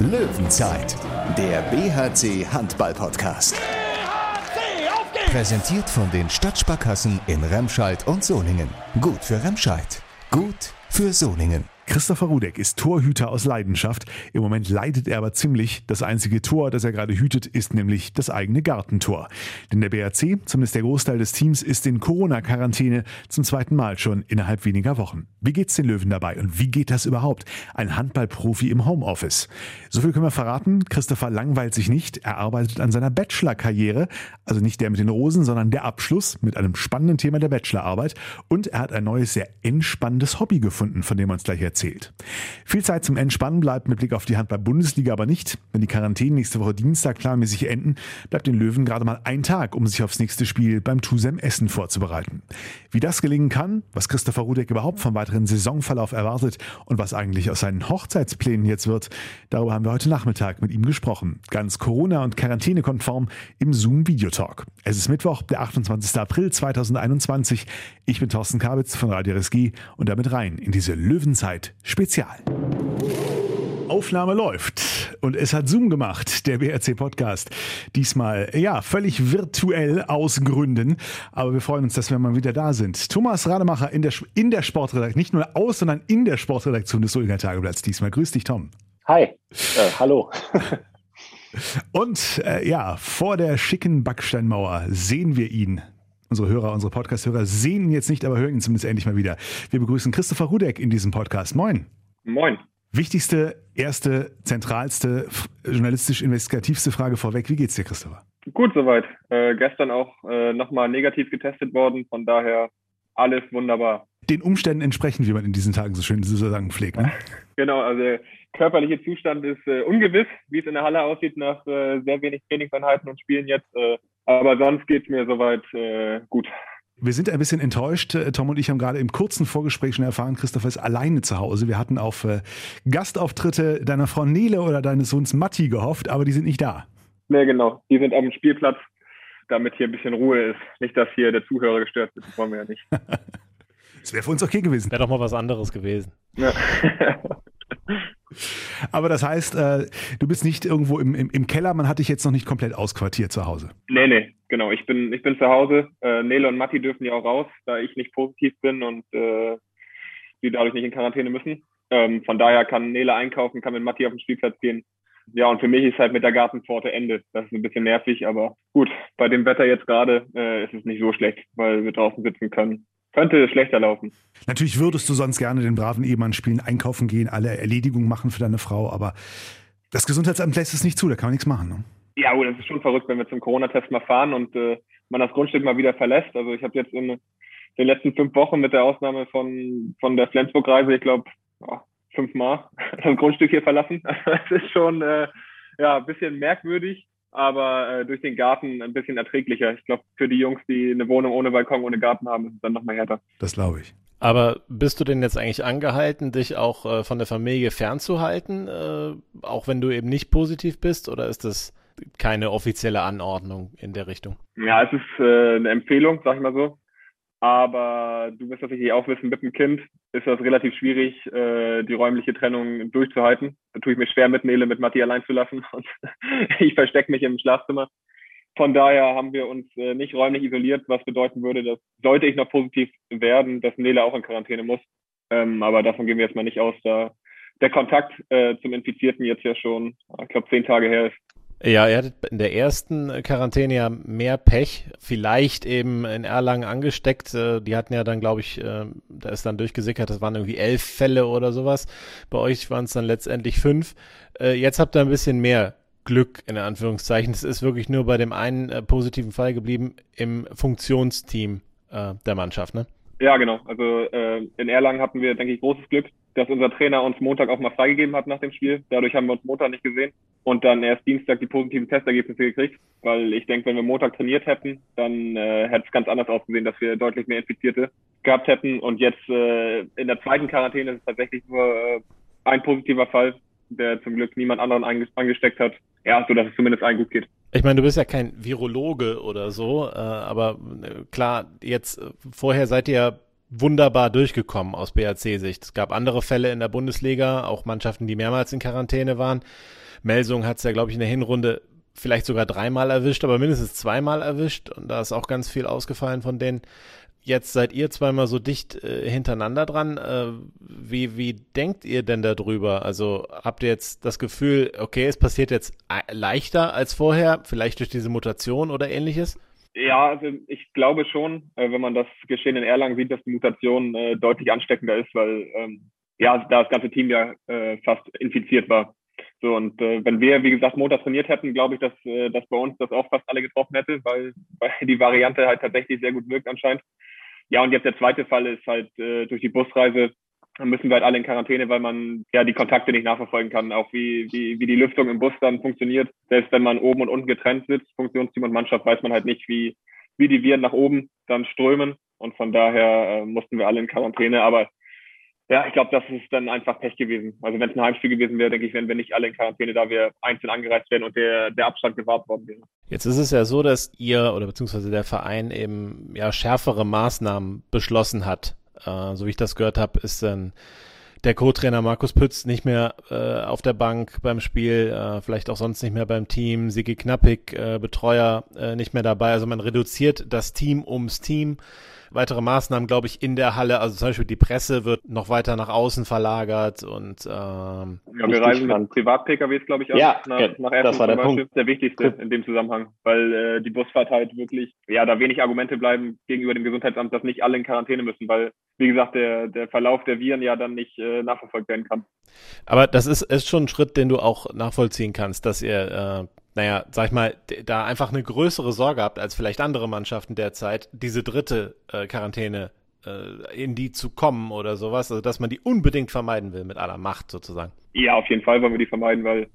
Löwenzeit, der BHC Handball Podcast. BHC, auf geht's! Präsentiert von den Stadtsparkassen in Remscheid und Solingen. Gut für Remscheid, gut für Solingen. Christopher Rudek ist Torhüter aus Leidenschaft. Im Moment leidet er aber ziemlich. Das einzige Tor, das er gerade hütet, ist nämlich das eigene Gartentor. Denn der BRC, zumindest der Großteil des Teams, ist in Corona-Quarantäne zum zweiten Mal schon innerhalb weniger Wochen. Wie geht's den Löwen dabei und wie geht das überhaupt? Ein Handballprofi im Homeoffice. So viel können wir verraten. Christopher langweilt sich nicht. Er arbeitet an seiner Bachelor-Karriere. Also nicht der mit den Rosen, sondern der Abschluss mit einem spannenden Thema der Bachelorarbeit. Und er hat ein neues, sehr entspannendes Hobby gefunden, von dem er uns gleich erzählt erzählt. Viel Zeit zum Entspannen bleibt mit Blick auf die Handball-Bundesliga aber nicht. Wenn die Quarantäne nächste Woche Dienstag planmäßig enden, bleibt den Löwen gerade mal ein Tag, um sich aufs nächste Spiel beim Tusem Essen vorzubereiten. Wie das gelingen kann, was Christopher Rudek überhaupt vom weiteren Saisonverlauf erwartet und was eigentlich aus seinen Hochzeitsplänen jetzt wird, darüber haben wir heute Nachmittag mit ihm gesprochen. Ganz Corona- und Quarantänekonform im Zoom-Videotalk. Es ist Mittwoch, der 28. April 2021. Ich bin Thorsten Kabitz von Radio RSG und damit rein in diese Löwenzeit Spezial. Aufnahme läuft und es hat Zoom gemacht, der BRC Podcast. Diesmal, ja, völlig virtuell aus Gründen, aber wir freuen uns, dass wir mal wieder da sind. Thomas Rademacher in der, in der Sportredaktion, nicht nur aus, sondern in der Sportredaktion des Solinger Tageblatts diesmal. Grüß dich, Tom. Hi, äh, hallo. und äh, ja, vor der schicken Backsteinmauer sehen wir ihn, Unsere Hörer, unsere Podcast-Hörer sehen ihn jetzt nicht, aber hören ihn zumindest endlich mal wieder. Wir begrüßen Christopher Rudek in diesem Podcast. Moin. Moin. Wichtigste, erste, zentralste, journalistisch-investigativste Frage vorweg. Wie geht's dir, Christopher? Gut soweit. Äh, gestern auch äh, nochmal negativ getestet worden. Von daher alles wunderbar. Den Umständen entsprechend, wie man in diesen Tagen so schön zu sagen pflegt. Ne? Genau, also der körperliche Zustand ist äh, ungewiss, wie es in der Halle aussieht nach äh, sehr wenig Trainingseinheiten und Spielen jetzt. Äh, aber sonst geht es mir soweit äh, gut. Wir sind ein bisschen enttäuscht. Äh, Tom und ich haben gerade im kurzen Vorgespräch schon erfahren, Christopher ist alleine zu Hause. Wir hatten auf äh, Gastauftritte deiner Frau Nele oder deines Sohns Matti gehofft, aber die sind nicht da. Nee, genau. Die sind am Spielplatz, damit hier ein bisschen Ruhe ist. Nicht, dass hier der Zuhörer gestört wird. Das wollen wir ja nicht. Das wäre für uns okay gewesen. Wäre doch mal was anderes gewesen. Ja. Aber das heißt, äh, du bist nicht irgendwo im, im, im, Keller, man hat dich jetzt noch nicht komplett ausquartiert zu Hause. Nee, nee, genau. Ich bin, ich bin zu Hause. Äh, Nele und Matti dürfen ja auch raus, da ich nicht positiv bin und äh, die dadurch nicht in Quarantäne müssen. Ähm, von daher kann Nele einkaufen, kann mit Matti auf den Spielplatz gehen. Ja, und für mich ist halt mit der Gartenpforte Ende. Das ist ein bisschen nervig, aber gut, bei dem Wetter jetzt gerade äh, ist es nicht so schlecht, weil wir draußen sitzen können könnte schlechter laufen. Natürlich würdest du sonst gerne den braven Ehemann spielen, einkaufen gehen, alle Erledigungen machen für deine Frau, aber das Gesundheitsamt lässt es nicht zu, da kann man nichts machen. Ne? Ja, oh, das ist schon verrückt, wenn wir zum Corona-Test mal fahren und äh, man das Grundstück mal wieder verlässt. Also ich habe jetzt in den letzten fünf Wochen mit der Ausnahme von, von der Flensburg-Reise, ich glaube, oh, fünfmal das Grundstück hier verlassen. Das ist schon äh, ja, ein bisschen merkwürdig aber äh, durch den Garten ein bisschen erträglicher. Ich glaube, für die Jungs, die eine Wohnung ohne Balkon, ohne Garten haben, ist es dann nochmal härter. Das glaube ich. Aber bist du denn jetzt eigentlich angehalten, dich auch äh, von der Familie fernzuhalten, äh, auch wenn du eben nicht positiv bist? Oder ist das keine offizielle Anordnung in der Richtung? Ja, es ist äh, eine Empfehlung, sag ich mal so. Aber du wirst natürlich auch wissen, mit dem Kind ist das relativ schwierig, äh, die räumliche Trennung durchzuhalten. Da tue ich mir schwer, mit Nele, mit Matti allein zu lassen. Und ich verstecke mich im Schlafzimmer. Von daher haben wir uns äh, nicht räumlich isoliert, was bedeuten würde, dass sollte ich noch positiv werden, dass Nele auch in Quarantäne muss. Ähm, aber davon gehen wir jetzt mal nicht aus, da der Kontakt äh, zum Infizierten jetzt ja schon, ich glaube, zehn Tage her ist. Ja, ihr hattet in der ersten Quarantäne ja mehr Pech, vielleicht eben in Erlangen angesteckt. Äh, die hatten ja dann, glaube ich, äh, da ist dann durchgesickert, das waren irgendwie elf Fälle oder sowas. Bei euch waren es dann letztendlich fünf. Äh, jetzt habt ihr ein bisschen mehr Glück, in Anführungszeichen. Es ist wirklich nur bei dem einen positiven Fall geblieben im Funktionsteam der Mannschaft, ne? Ja, genau. Also in Erlangen hatten wir, denke ich, großes Glück, dass unser Trainer uns Montag auch mal freigegeben hat nach dem Spiel. Dadurch haben wir uns Montag nicht gesehen und dann erst Dienstag die positiven Testergebnisse gekriegt, weil ich denke, wenn wir Montag trainiert hätten, dann äh, hätte es ganz anders ausgesehen, dass wir deutlich mehr Infizierte gehabt hätten. Und jetzt äh, in der zweiten Quarantäne ist es tatsächlich nur äh, ein positiver Fall, der zum Glück niemand anderen angesteckt hat. Ja, so dass es zumindest allen gut geht. Ich meine, du bist ja kein Virologe oder so, äh, aber äh, klar, jetzt äh, vorher seid ihr wunderbar durchgekommen aus BRC-Sicht. Es gab andere Fälle in der Bundesliga, auch Mannschaften, die mehrmals in Quarantäne waren. Melsung hat es ja, glaube ich, in der Hinrunde vielleicht sogar dreimal erwischt, aber mindestens zweimal erwischt. Und da ist auch ganz viel ausgefallen von denen. Jetzt seid ihr zweimal so dicht äh, hintereinander dran. Äh, wie, wie denkt ihr denn darüber? Also habt ihr jetzt das Gefühl, okay, es passiert jetzt leichter als vorher, vielleicht durch diese Mutation oder ähnliches? Ja, also ich glaube schon, äh, wenn man das Geschehen in Erlangen sieht, dass die Mutation äh, deutlich ansteckender ist, weil ähm, ja, da das ganze Team ja äh, fast infiziert war. So, und äh, wenn wir, wie gesagt, Montag trainiert hätten, glaube ich, dass, äh, dass bei uns das auch fast alle getroffen hätte, weil, weil die Variante halt tatsächlich sehr gut wirkt anscheinend. Ja, und jetzt der zweite Fall ist halt äh, durch die Busreise müssen wir halt alle in Quarantäne, weil man ja die Kontakte nicht nachverfolgen kann, auch wie, wie, wie die Lüftung im Bus dann funktioniert. Selbst wenn man oben und unten getrennt sitzt, Funktionsteam und Mannschaft, weiß man halt nicht, wie, wie die Viren nach oben dann strömen. Und von daher äh, mussten wir alle in Quarantäne. Aber ja, ich glaube, das ist dann einfach Pech gewesen. Also wenn es ein Heimspiel gewesen wäre, denke ich, wären wir nicht alle in Quarantäne, da wir einzeln angereist wären und der, der Abstand gewahrt worden wäre. Jetzt ist es ja so, dass ihr oder beziehungsweise der Verein eben ja schärfere Maßnahmen beschlossen hat. Äh, so wie ich das gehört habe, ist dann der Co-Trainer Markus Pütz nicht mehr äh, auf der Bank beim Spiel, äh, vielleicht auch sonst nicht mehr beim Team, Sigi Knappig, äh, Betreuer, äh, nicht mehr dabei. Also man reduziert das Team ums Team weitere Maßnahmen, glaube ich, in der Halle. Also zum Beispiel die Presse wird noch weiter nach außen verlagert und ähm, ja, wir reisen mit Privat-PKWs, glaube ich, an, ja, nach, nach Essen das war der Beispiel. Punkt. der wichtigste in dem Zusammenhang, weil äh, die Busfahrt halt wirklich, ja, da wenig Argumente bleiben gegenüber dem Gesundheitsamt, dass nicht alle in Quarantäne müssen, weil, wie gesagt, der, der Verlauf der Viren ja dann nicht äh, nachverfolgt werden kann. Aber das ist, ist schon ein Schritt, den du auch nachvollziehen kannst, dass ihr äh, naja, sag ich mal, da einfach eine größere Sorge habt als vielleicht andere Mannschaften derzeit, diese dritte äh, Quarantäne äh, in die zu kommen oder sowas, also dass man die unbedingt vermeiden will mit aller Macht sozusagen. Ja, auf jeden Fall wollen wir die vermeiden, weil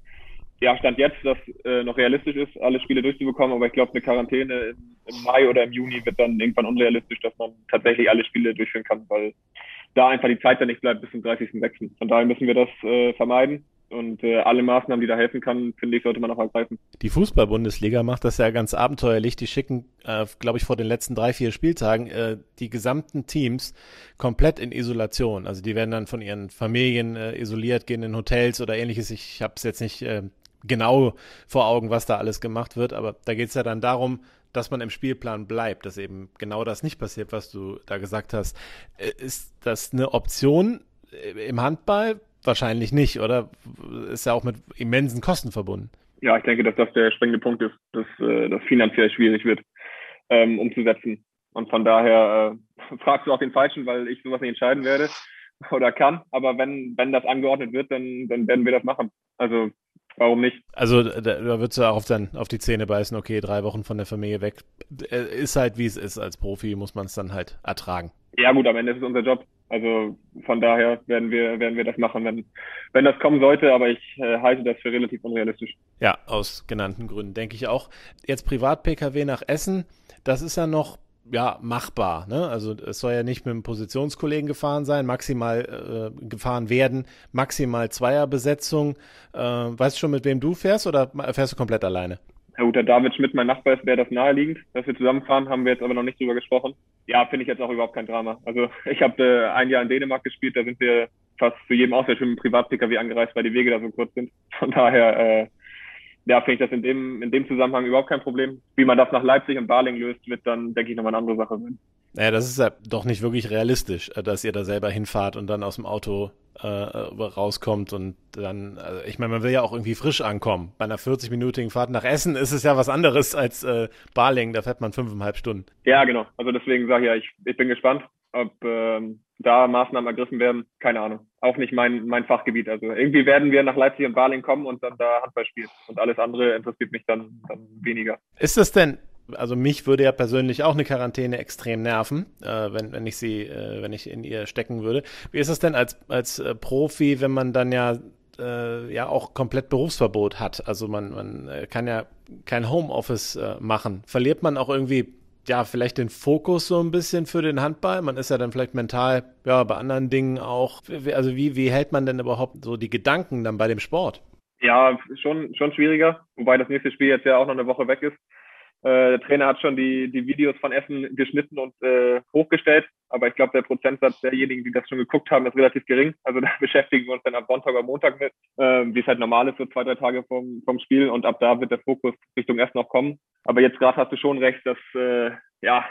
ja, Stand jetzt, dass äh, noch realistisch ist, alle Spiele durchzubekommen, aber ich glaube, eine Quarantäne im, im, Mai oder im Juni wird dann irgendwann unrealistisch, dass man tatsächlich alle Spiele durchführen kann, weil da einfach die Zeit dann nicht bleibt bis zum 30.06. Von daher müssen wir das äh, vermeiden. Und äh, alle Maßnahmen, die da helfen kann, finde ich, sollte man auch ergreifen. Die Fußball-Bundesliga macht das ja ganz abenteuerlich. Die schicken, äh, glaube ich, vor den letzten drei, vier Spieltagen äh, die gesamten Teams komplett in Isolation. Also die werden dann von ihren Familien äh, isoliert, gehen in Hotels oder ähnliches. Ich habe es jetzt nicht äh, genau vor Augen, was da alles gemacht wird, aber da geht es ja dann darum, dass man im Spielplan bleibt, dass eben genau das nicht passiert, was du da gesagt hast. Äh, ist das eine Option äh, im Handball? Wahrscheinlich nicht, oder? Ist ja auch mit immensen Kosten verbunden. Ja, ich denke, dass das der springende Punkt ist, dass äh, das finanziell schwierig wird, ähm, umzusetzen. Und von daher äh, fragst du auch den Falschen, weil ich sowas nicht entscheiden werde oder kann. Aber wenn, wenn das angeordnet wird, dann, dann werden wir das machen. Also warum nicht? Also da, da würdest du auch auf, dann, auf die Zähne beißen, okay, drei Wochen von der Familie weg. Äh, ist halt, wie es ist. Als Profi muss man es dann halt ertragen. Ja gut, am Ende ist es unser Job. Also von daher werden wir, werden wir das machen, wenn, wenn das kommen sollte, aber ich äh, halte das für relativ unrealistisch. Ja, aus genannten Gründen, denke ich auch. Jetzt Privat-Pkw nach Essen, das ist ja noch ja, machbar. Ne? Also es soll ja nicht mit einem Positionskollegen gefahren sein, maximal äh, gefahren werden, maximal Zweierbesetzung. Äh, weißt du schon, mit wem du fährst oder fährst du komplett alleine? Ja gut, der David Schmidt, mein Nachbar ist, wäre das naheliegend, dass wir zusammenfahren, haben wir jetzt aber noch nicht drüber gesprochen. Ja, finde ich jetzt auch überhaupt kein Drama. Also ich habe äh, ein Jahr in Dänemark gespielt, da sind wir fast zu jedem Auswärts mit Privat-Pkw angereist, weil die Wege da so kurz sind. Von daher, äh, ja, finde ich das in dem, in dem Zusammenhang überhaupt kein Problem. Wie man das nach Leipzig und Baling löst, wird dann, denke ich, nochmal eine andere Sache sein. Naja, das ist ja doch nicht wirklich realistisch, äh, dass ihr da selber hinfahrt und dann aus dem Auto äh, rauskommt und dann, also ich meine, man will ja auch irgendwie frisch ankommen. Bei einer 40-minütigen Fahrt nach Essen ist es ja was anderes als äh, Baling, da fährt man fünfeinhalb Stunden. Ja, genau. Also deswegen sage ich ja, ich, ich bin gespannt, ob ähm, da Maßnahmen ergriffen werden. Keine Ahnung. Auch nicht mein, mein Fachgebiet. Also irgendwie werden wir nach Leipzig und Baling kommen und dann da Handball spielen. Und alles andere interessiert mich dann, dann weniger. Ist das denn also mich würde ja persönlich auch eine Quarantäne extrem nerven, äh, wenn, wenn ich sie, äh, wenn ich in ihr stecken würde. Wie ist es denn als, als äh, Profi, wenn man dann ja äh, ja auch komplett Berufsverbot hat? Also man, man äh, kann ja kein Homeoffice äh, machen. Verliert man auch irgendwie ja, vielleicht den Fokus so ein bisschen für den Handball. Man ist ja dann vielleicht mental, ja, bei anderen Dingen auch. Also wie, wie hält man denn überhaupt so die Gedanken dann bei dem Sport? Ja, schon, schon schwieriger. Wobei das nächste Spiel jetzt ja auch noch eine Woche weg ist. Äh, der Trainer hat schon die, die Videos von Essen geschnitten und äh, hochgestellt, aber ich glaube, der Prozentsatz derjenigen, die das schon geguckt haben, ist relativ gering. Also da beschäftigen wir uns dann am Sonntag oder Montag mit, äh, wie es halt normal ist, so zwei, drei Tage vom, vom Spiel und ab da wird der Fokus Richtung Essen noch kommen. Aber jetzt gerade hast du schon recht, dass äh, ja,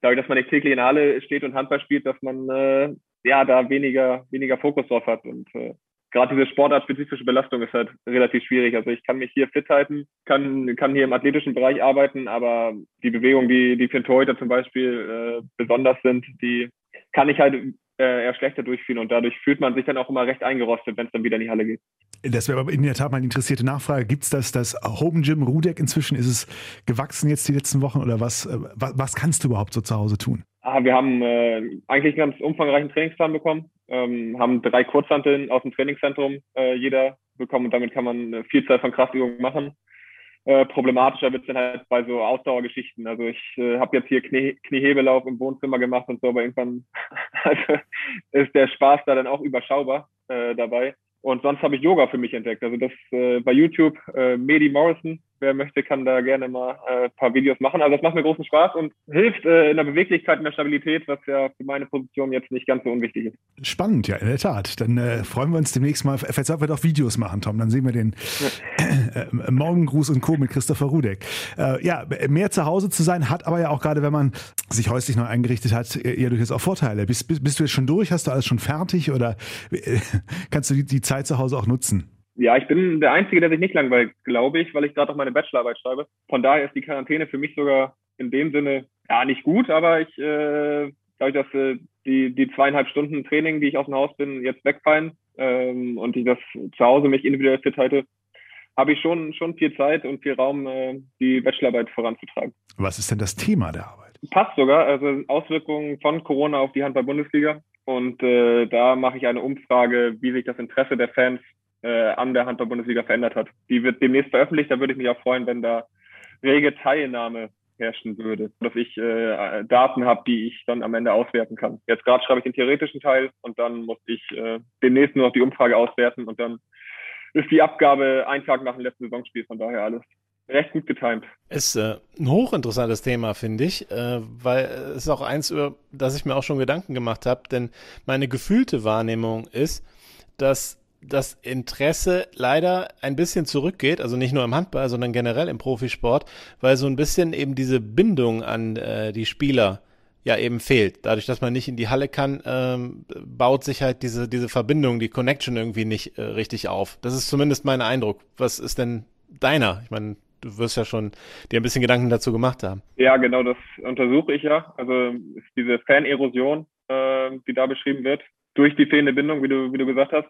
dadurch, dass man nicht täglich in der Halle steht und Handball spielt, dass man äh, ja da weniger, weniger Fokus drauf hat. Und äh, gerade diese sportartspezifische Belastung ist halt relativ schwierig. Also ich kann mich hier fit halten, kann, kann hier im athletischen Bereich arbeiten, aber die Bewegungen, die, die für den Torhüter zum Beispiel äh, besonders sind, die kann ich halt äh, eher schlechter durchführen und dadurch fühlt man sich dann auch immer recht eingerostet, wenn es dann wieder in die Halle geht. Das wäre aber in der Tat mal eine interessierte Nachfrage. Gibt es das, das Home Gym Rudeck inzwischen? Ist es gewachsen jetzt die letzten Wochen oder was, äh, was, was kannst du überhaupt so zu Hause tun? Ah, wir haben äh, eigentlich einen ganz umfangreichen Trainingsplan bekommen, ähm, haben drei Kurzhanteln aus dem Trainingszentrum äh, jeder bekommen und damit kann man eine Vielzahl von Kraftübungen machen. Äh, problematischer wird es dann halt bei so Ausdauergeschichten. Also ich äh, habe jetzt hier Knie, Kniehebelauf im Wohnzimmer gemacht und so, aber irgendwann also ist der Spaß da dann auch überschaubar äh, dabei. Und sonst habe ich Yoga für mich entdeckt. Also das äh, bei YouTube, äh, Medi Morrison, wer möchte, kann da gerne mal äh, ein paar Videos machen. Also das macht mir großen Spaß und hilft äh, in der Beweglichkeit, in der Stabilität, was ja für meine Position jetzt nicht ganz so unwichtig ist. Spannend, ja, in der Tat. Dann äh, freuen wir uns demnächst mal, vielleicht sollten wir doch Videos machen, Tom. Dann sehen wir den ja. äh, Morgengruß und Co. mit Christopher Rudeck. Äh, ja, mehr zu Hause zu sein, hat aber ja auch gerade, wenn man sich häuslich neu eingerichtet hat, ja durchaus auch Vorteile. Bist, bist, bist du jetzt schon durch? Hast du alles schon fertig oder äh, kannst du die, die Zeit zu Hause auch nutzen? Ja, ich bin der Einzige, der sich nicht langweilt, glaube ich, weil ich gerade auch meine Bachelorarbeit schreibe. Von daher ist die Quarantäne für mich sogar in dem Sinne ja nicht gut, aber ich äh, dadurch, dass äh, die, die zweieinhalb Stunden Training, die ich aus dem Haus bin, jetzt wegfallen ähm, und ich das zu Hause mich individuell fit halte, habe ich schon, schon viel Zeit und viel Raum, äh, die Bachelorarbeit voranzutreiben. Was ist denn das Thema der Arbeit? Passt sogar, also Auswirkungen von Corona auf die Handball-Bundesliga. Und äh, da mache ich eine Umfrage, wie sich das Interesse der Fans äh, an der Handball-Bundesliga verändert hat. Die wird demnächst veröffentlicht, da würde ich mich auch freuen, wenn da rege Teilnahme herrschen würde, dass ich äh, Daten habe, die ich dann am Ende auswerten kann. Jetzt gerade schreibe ich den theoretischen Teil und dann muss ich äh, demnächst nur noch die Umfrage auswerten und dann ist die Abgabe ein Tag nach dem letzten Saisonspiel, von daher alles recht gut getimt. Ist äh, ein hochinteressantes Thema, finde ich, äh, weil es ist auch eins, über das ich mir auch schon Gedanken gemacht habe, denn meine gefühlte Wahrnehmung ist, dass das Interesse leider ein bisschen zurückgeht, also nicht nur im Handball, sondern generell im Profisport, weil so ein bisschen eben diese Bindung an äh, die Spieler ja eben fehlt. Dadurch, dass man nicht in die Halle kann, ähm, baut sich halt diese, diese Verbindung, die Connection irgendwie nicht äh, richtig auf. Das ist zumindest mein Eindruck. Was ist denn deiner? Ich meine, du wirst ja schon dir ein bisschen Gedanken dazu gemacht haben. Ja, genau, das untersuche ich ja. Also ist diese Fanerosion, äh, die da beschrieben wird, durch die fehlende Bindung, wie du, wie du gesagt hast.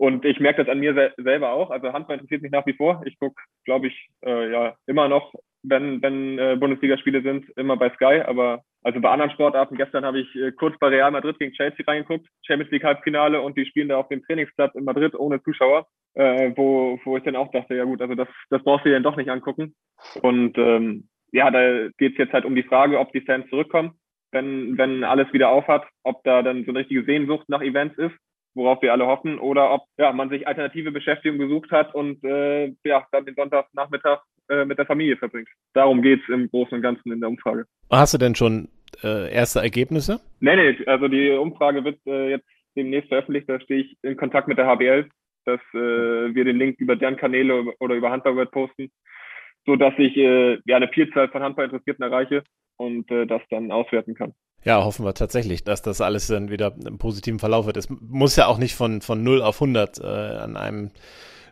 Und ich merke das an mir se selber auch. Also Handball interessiert mich nach wie vor. Ich gucke, glaube ich, äh, ja immer noch, wenn, wenn äh, Bundesligaspiele sind, immer bei Sky. Aber also bei anderen Sportarten, gestern habe ich äh, kurz bei Real Madrid gegen Chelsea reingeguckt, Champions League Halbfinale und die spielen da auf dem Trainingsplatz in Madrid ohne Zuschauer, äh, wo, wo ich dann auch dachte, ja gut, also das, das brauchst du dir dann doch nicht angucken. Und ähm, ja, da geht es jetzt halt um die Frage, ob die Fans zurückkommen, wenn, wenn alles wieder aufhat, ob da dann so eine richtige Sehnsucht nach Events ist worauf wir alle hoffen, oder ob ja, man sich alternative Beschäftigung gesucht hat und äh, ja, dann den Sonntagnachmittag äh, mit der Familie verbringt. Darum geht's im Großen und Ganzen in der Umfrage. Hast du denn schon äh, erste Ergebnisse? Nee, nee, also die Umfrage wird äh, jetzt demnächst veröffentlicht, da stehe ich in Kontakt mit der HBL, dass äh, wir den Link über deren Kanäle oder über Handballword posten, so dass ich äh, ja eine Vielzahl von Handballinteressierten erreiche und äh, das dann auswerten kann. Ja, hoffen wir tatsächlich, dass das alles dann wieder im positiven Verlauf wird. Es muss ja auch nicht von, von 0 auf 100 äh, an einem,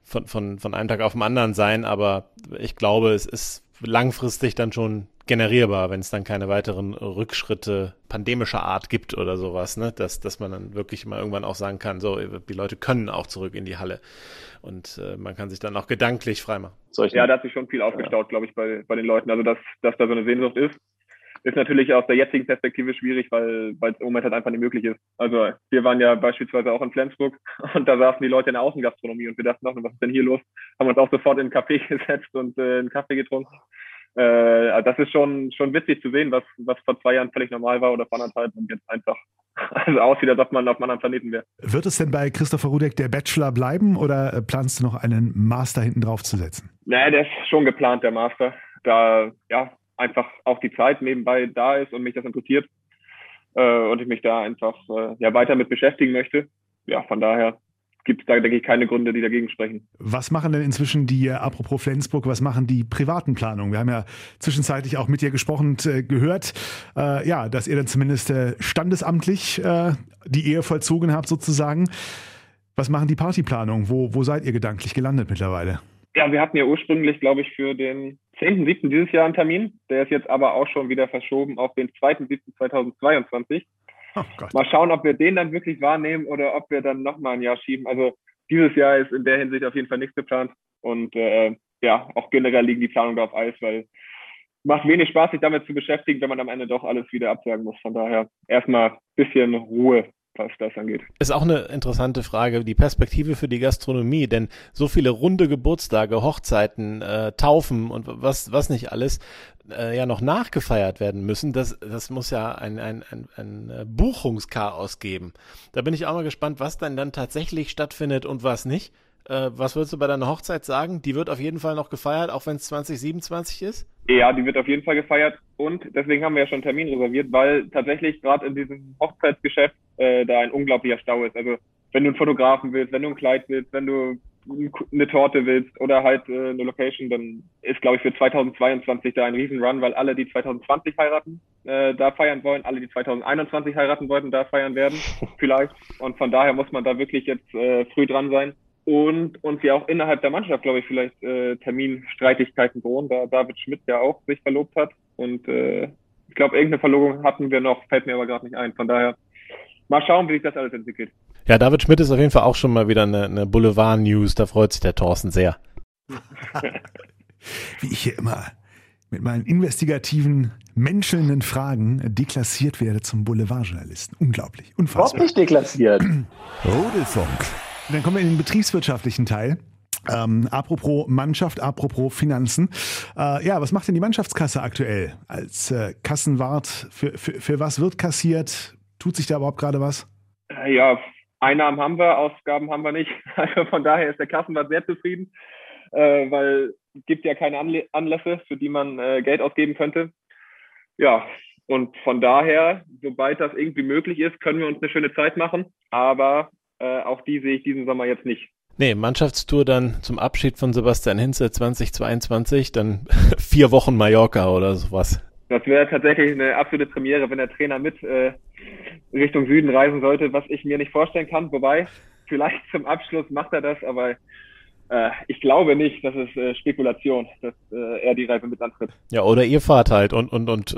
von, von, von einem Tag auf den anderen sein, aber ich glaube, es ist langfristig dann schon generierbar, wenn es dann keine weiteren Rückschritte pandemischer Art gibt oder sowas, ne? Dass, dass man dann wirklich mal irgendwann auch sagen kann, so, die Leute können auch zurück in die Halle und äh, man kann sich dann auch gedanklich freimachen. Ja, da hat sich schon viel aufgestaut, ja. glaube ich, bei, bei den Leuten. Also, dass, dass da so eine Sehnsucht ist. Ist natürlich aus der jetzigen Perspektive schwierig, weil weil es im Moment halt einfach nicht möglich ist. Also wir waren ja beispielsweise auch in Flensburg und da saßen die Leute in der Außengastronomie und wir dachten noch, was ist denn hier los? Haben uns auch sofort in einen Café gesetzt und äh, einen Kaffee getrunken. Äh, das ist schon schon witzig zu sehen, was was vor zwei Jahren völlig normal war oder vor anderthalb und jetzt einfach also aussieht, als ob man auf einem anderen Planeten wäre. Wird es denn bei Christopher Rudek der Bachelor bleiben oder äh, planst du noch einen Master hinten drauf zu setzen? Naja, der ist schon geplant, der Master. da ja einfach auch die Zeit nebenbei da ist und mich das interessiert äh, und ich mich da einfach äh, ja weiter mit beschäftigen möchte. Ja, von daher gibt es da, denke ich, keine Gründe, die dagegen sprechen. Was machen denn inzwischen die, äh, apropos Flensburg, was machen die privaten Planungen? Wir haben ja zwischenzeitlich auch mit dir gesprochen und äh, gehört, äh, ja, dass ihr dann zumindest äh, standesamtlich äh, die Ehe vollzogen habt sozusagen. Was machen die Partyplanungen? Wo, wo seid ihr gedanklich gelandet mittlerweile? Ja, wir hatten ja ursprünglich, glaube ich, für den 10.7. dieses Jahr einen Termin. Der ist jetzt aber auch schon wieder verschoben auf den 2.7.2022. Oh mal schauen, ob wir den dann wirklich wahrnehmen oder ob wir dann nochmal ein Jahr schieben. Also dieses Jahr ist in der Hinsicht auf jeden Fall nichts geplant. Und äh, ja, auch generell liegen die Planungen da auf Eis, weil macht wenig Spaß, sich damit zu beschäftigen, wenn man am Ende doch alles wieder absagen muss. Von daher erstmal ein bisschen Ruhe was das angeht. Ist auch eine interessante Frage, die Perspektive für die Gastronomie, denn so viele runde Geburtstage, Hochzeiten, äh, Taufen und was, was nicht alles äh, ja noch nachgefeiert werden müssen, das, das muss ja ein, ein, ein, ein äh, Buchungschaos geben. Da bin ich auch mal gespannt, was dann dann tatsächlich stattfindet und was nicht. Äh, was würdest du bei deiner Hochzeit sagen? Die wird auf jeden Fall noch gefeiert, auch wenn es 2027 ist? Ja, die wird auf jeden Fall gefeiert und deswegen haben wir ja schon einen Termin reserviert, weil tatsächlich gerade in diesem Hochzeitsgeschäft äh, da ein unglaublicher Stau ist. Also wenn du einen Fotografen willst, wenn du ein Kleid willst, wenn du eine Torte willst oder halt äh, eine Location, dann ist, glaube ich, für 2022 da ein Riesenrun, weil alle, die 2020 heiraten, äh, da feiern wollen, alle, die 2021 heiraten wollten, da feiern werden, vielleicht. Und von daher muss man da wirklich jetzt äh, früh dran sein und uns ja auch innerhalb der Mannschaft, glaube ich, vielleicht äh, Terminstreitigkeiten drohen, da David Schmidt ja auch sich verlobt hat. Und äh, ich glaube, irgendeine Verlobung hatten wir noch, fällt mir aber gerade nicht ein. Von daher mal schauen, wie sich das alles entwickelt. Ja, David Schmidt ist auf jeden Fall auch schon mal wieder eine, eine Boulevard-News, da freut sich der Thorsten sehr. wie ich hier immer mit meinen investigativen, menschelnden Fragen deklassiert werde zum Boulevardjournalisten. Unglaublich, unfassbar. Überhaupt nicht deklassiert. Rudelfunk. Dann kommen wir in den betriebswirtschaftlichen Teil. Ähm, apropos Mannschaft, apropos Finanzen. Äh, ja, was macht denn die Mannschaftskasse aktuell als äh, Kassenwart? Für, für, für was wird kassiert? Tut sich da überhaupt gerade was? Äh, ja, Einnahmen haben wir, Ausgaben haben wir nicht. Also von daher ist der Kassenwart sehr zufrieden, äh, weil es gibt ja keine Anlässe, für die man äh, Geld ausgeben könnte. Ja, und von daher, sobald das irgendwie möglich ist, können wir uns eine schöne Zeit machen. Aber äh, auch die sehe ich diesen Sommer jetzt nicht. Nee, Mannschaftstour dann zum Abschied von Sebastian Hinze 2022, dann vier Wochen Mallorca oder sowas. Das wäre tatsächlich eine absolute Premiere, wenn der Trainer mit äh, Richtung Süden reisen sollte, was ich mir nicht vorstellen kann. Wobei, vielleicht zum Abschluss macht er das, aber äh, ich glaube nicht, das ist äh, Spekulation, dass äh, er die Reise mit antritt. Ja, oder ihr fahrt halt und, und, und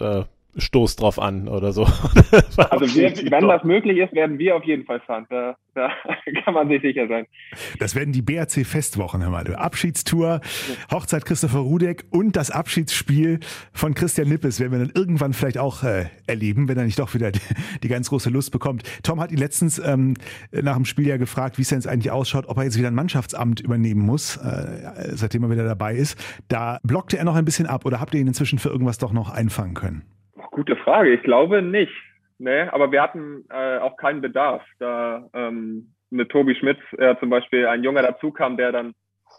stoßt drauf an oder so. also wir, wenn das möglich ist, werden wir auf jeden Fall fahren. Da, da kann man sich sicher sein. Das werden die BRC-Festwochen, Herr Mal. Abschiedstour, Hochzeit Christopher Rudek und das Abschiedsspiel von Christian Nippes werden wir dann irgendwann vielleicht auch äh, erleben, wenn er nicht doch wieder die, die, ganz große Lust bekommt. Tom hat ihn letztens ähm, nach dem Spiel ja gefragt, wie es denn jetzt eigentlich ausschaut, ob er jetzt wieder ein Mannschaftsamt übernehmen muss, äh, seitdem er wieder dabei ist. Da blockte er noch ein bisschen ab oder habt ihr ihn inzwischen für irgendwas doch noch einfangen können? Gute Frage. Ich glaube nicht. Nee, aber wir hatten äh, auch keinen Bedarf. Da ähm, mit Tobi Schmitz äh, zum Beispiel ein Junger dazu kam, der dann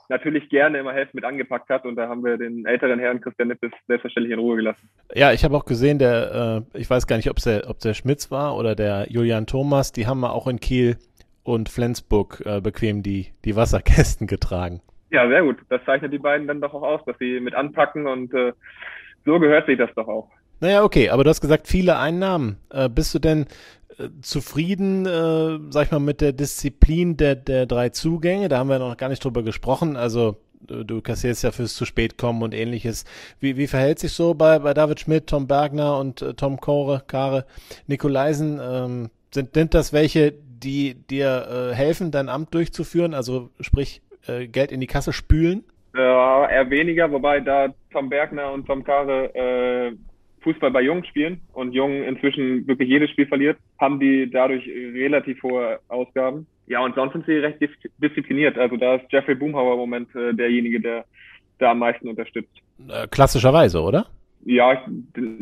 natürlich gerne immer helfen mit angepackt hat und da haben wir den älteren Herrn Christian Nippes selbstverständlich in Ruhe gelassen. Ja, ich habe auch gesehen, der, äh, ich weiß gar nicht, ob der, ob der Schmitz war oder der Julian Thomas, die haben auch in Kiel und Flensburg äh, bequem die, die Wasserkästen getragen. Ja, sehr gut. Das zeichnet die beiden dann doch auch aus, dass sie mit anpacken und äh, so gehört sich das doch auch. Naja, okay, aber du hast gesagt, viele Einnahmen. Äh, bist du denn äh, zufrieden, äh, sag ich mal, mit der Disziplin der, der drei Zugänge? Da haben wir noch gar nicht drüber gesprochen. Also du, kassierst ja fürs zu spät kommen und ähnliches. Wie, wie verhält sich so bei, bei David Schmidt, Tom Bergner und äh, Tom Kore, Kare, Nikolaisen? Ähm, sind, sind das welche, die dir äh, helfen, dein Amt durchzuführen? Also sprich, äh, Geld in die Kasse spülen? Ja, eher weniger, wobei da Tom Bergner und Tom Kare äh, Fußball bei Jung spielen und Jung inzwischen wirklich jedes Spiel verliert, haben die dadurch relativ hohe Ausgaben. Ja, und sonst sind sie recht diszipliniert. Also da ist Jeffrey Boomhauer im Moment äh, derjenige, der da am meisten unterstützt. Äh, klassischerweise, oder? Ja,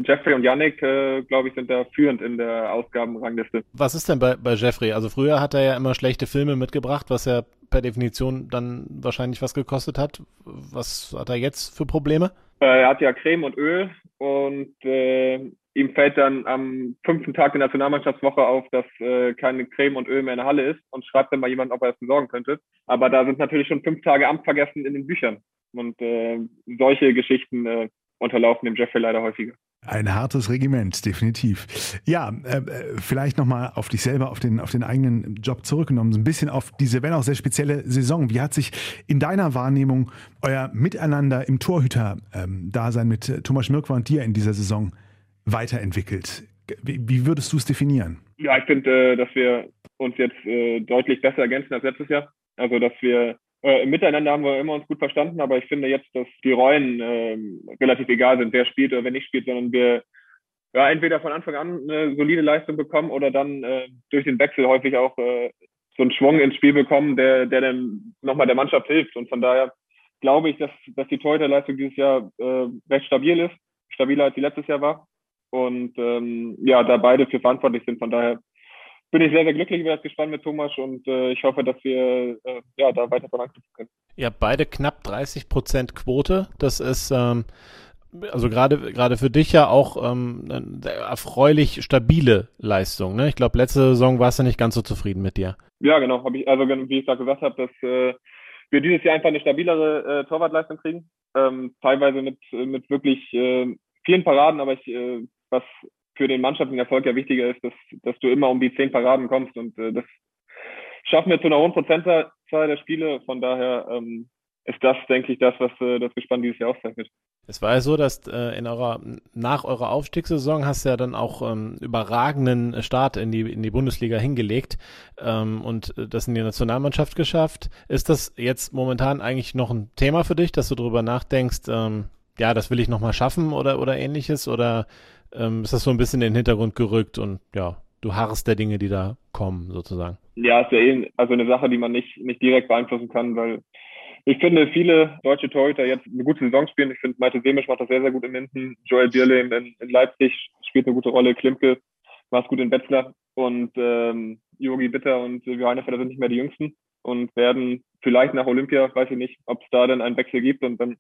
Jeffrey und Yannick, äh, glaube ich, sind da führend in der Ausgabenrangliste. Was ist denn bei, bei Jeffrey? Also früher hat er ja immer schlechte Filme mitgebracht, was ja per Definition dann wahrscheinlich was gekostet hat. Was hat er jetzt für Probleme? Äh, er hat ja Creme und Öl und äh, ihm fällt dann am fünften Tag der Nationalmannschaftswoche auf, dass äh, keine Creme und Öl mehr in der Halle ist und schreibt dann mal jemand, ob er es besorgen könnte. Aber da sind natürlich schon fünf Tage Amtvergessen in den Büchern. Und äh, solche Geschichten äh, unterlaufen dem Jeffrey leider häufiger. Ein hartes Regiment, definitiv. Ja, äh, vielleicht nochmal auf dich selber, auf den, auf den eigenen Job zurückgenommen, so ein bisschen auf diese, wenn auch sehr spezielle Saison. Wie hat sich in deiner Wahrnehmung euer Miteinander im Torhüter-Dasein ähm, mit Thomas Schmirkwa und dir in dieser Saison weiterentwickelt? Wie, wie würdest du es definieren? Ja, ich finde, äh, dass wir uns jetzt äh, deutlich besser ergänzen als letztes Jahr. Also, dass wir äh, Miteinander haben wir immer uns gut verstanden, aber ich finde jetzt, dass die Rollen äh, relativ egal sind, wer spielt oder wer nicht spielt, sondern wir ja, entweder von Anfang an eine solide Leistung bekommen oder dann äh, durch den Wechsel häufig auch äh, so einen Schwung ins Spiel bekommen, der, der dann nochmal der Mannschaft hilft. Und von daher glaube ich, dass, dass die Torhüterleistung dieses Jahr äh, recht stabil ist, stabiler als die letztes Jahr war. Und ähm, ja, da beide für verantwortlich sind. Von daher bin ich sehr, sehr glücklich über das Gespann mit Thomas und äh, ich hoffe, dass wir äh, ja, da weiter von anknüpfen können. Ja, beide knapp 30 Prozent Quote. Das ist ähm, also gerade gerade für dich ja auch ähm, eine erfreulich stabile Leistung. Ne? Ich glaube, letzte Saison warst du nicht ganz so zufrieden mit dir. Ja, genau. Hab ich, also wie ich da gesagt habe, dass äh, wir dieses Jahr einfach eine stabilere äh, Torwartleistung kriegen. Ähm, teilweise mit, mit wirklich äh, vielen Paraden, aber ich, äh, was für den mannschaftlichen Erfolg ja wichtiger ist, dass, dass du immer um die zehn Paraden kommst. Und äh, das schaffen wir zu einer hohen Prozentzahl der Spiele. Von daher ähm, ist das, denke ich, das, was äh, das Gespann dieses Jahr auszeichnet. Es war ja so, dass äh, in eurer, nach eurer Aufstiegssaison hast du ja dann auch ähm, überragenden Start in die, in die Bundesliga hingelegt ähm, und das in die Nationalmannschaft geschafft. Ist das jetzt momentan eigentlich noch ein Thema für dich, dass du darüber nachdenkst, ähm, ja, das will ich nochmal schaffen oder, oder ähnliches? Oder ähm, ist das so ein bisschen in den Hintergrund gerückt und ja, du harrst der Dinge, die da kommen, sozusagen. Ja, ist ja eh also eine Sache, die man nicht, nicht direkt beeinflussen kann, weil ich finde, viele deutsche Torhüter jetzt eine gute Saison spielen. Ich finde, Malte Semisch macht das sehr, sehr gut in Minden. Joel Bierle in, in Leipzig spielt eine gute Rolle. Klimke es gut in Wetzlar. Und ähm, Jogi Bitter und Silvio Heinefelder sind nicht mehr die Jüngsten und werden vielleicht nach Olympia, weiß ich nicht, ob es da dann einen Wechsel gibt. Und dann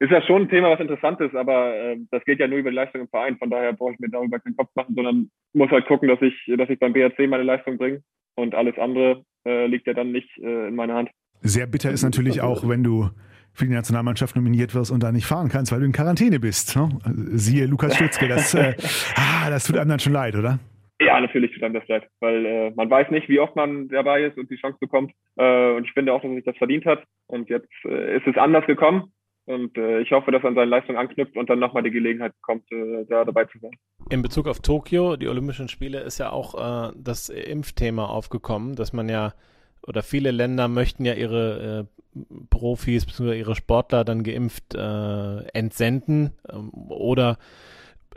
ist ja schon ein Thema, was interessant ist, aber äh, das geht ja nur über die Leistung im Verein. Von daher brauche ich mir darüber keinen Kopf machen, sondern muss halt gucken, dass ich, dass ich beim BRC meine Leistung bringe. Und alles andere äh, liegt ja dann nicht äh, in meiner Hand. Sehr bitter ist natürlich auch, wenn du für die Nationalmannschaft nominiert wirst und da nicht fahren kannst, weil du in Quarantäne bist. Ne? Siehe Lukas Stützke, das, äh, ah, das tut einem dann schon leid, oder? Ja, natürlich tut einem das leid, weil äh, man weiß nicht, wie oft man dabei ist und die Chance bekommt. Äh, und ich finde auch, dass er sich das verdient hat. Und jetzt äh, ist es anders gekommen. Und äh, ich hoffe, dass er an seine Leistung anknüpft und dann nochmal die Gelegenheit bekommt, äh, da dabei zu sein. In Bezug auf Tokio, die Olympischen Spiele, ist ja auch äh, das Impfthema aufgekommen, dass man ja, oder viele Länder möchten ja ihre äh, Profis bzw. ihre Sportler dann geimpft äh, entsenden ähm, oder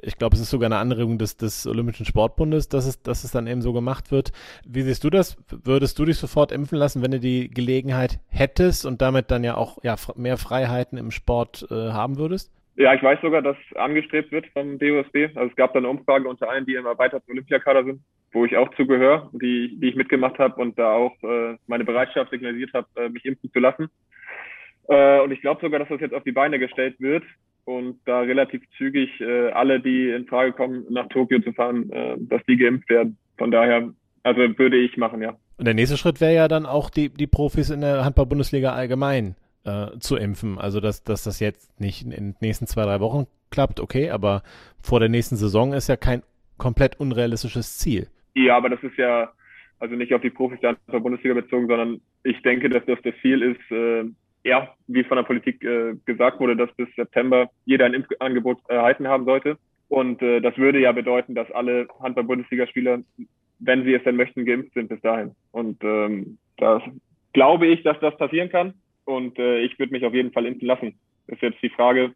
ich glaube, es ist sogar eine Anregung des, des Olympischen Sportbundes, dass es, dass es dann eben so gemacht wird. Wie siehst du das? Würdest du dich sofort impfen lassen, wenn du die Gelegenheit hättest und damit dann ja auch ja, mehr Freiheiten im Sport äh, haben würdest? Ja, ich weiß sogar, dass angestrebt wird vom DOSB. Also es gab da eine Umfrage unter allen, die im erweiterten Olympiakader sind, wo ich auch zugehöre, die, die ich mitgemacht habe und da auch äh, meine Bereitschaft signalisiert habe, äh, mich impfen zu lassen. Äh, und ich glaube sogar, dass das jetzt auf die Beine gestellt wird und da relativ zügig äh, alle, die in Frage kommen, nach Tokio zu fahren, äh, dass die geimpft werden. Von daher, also würde ich machen, ja. Und der nächste Schritt wäre ja dann auch die, die Profis in der Handball-Bundesliga allgemein äh, zu impfen. Also dass, dass das jetzt nicht in den nächsten zwei, drei Wochen klappt, okay, aber vor der nächsten Saison ist ja kein komplett unrealistisches Ziel. Ja, aber das ist ja also nicht auf die Profis der Handball-Bundesliga bezogen, sondern ich denke, dass das das Ziel ist, äh, ja, wie von der Politik äh, gesagt wurde, dass bis September jeder ein Impfangebot erhalten haben sollte. Und äh, das würde ja bedeuten, dass alle Handball-Bundesligaspieler, wenn sie es denn möchten, geimpft sind bis dahin. Und ähm, da glaube ich, dass das passieren kann. Und äh, ich würde mich auf jeden Fall impfen lassen. Das ist jetzt die Frage,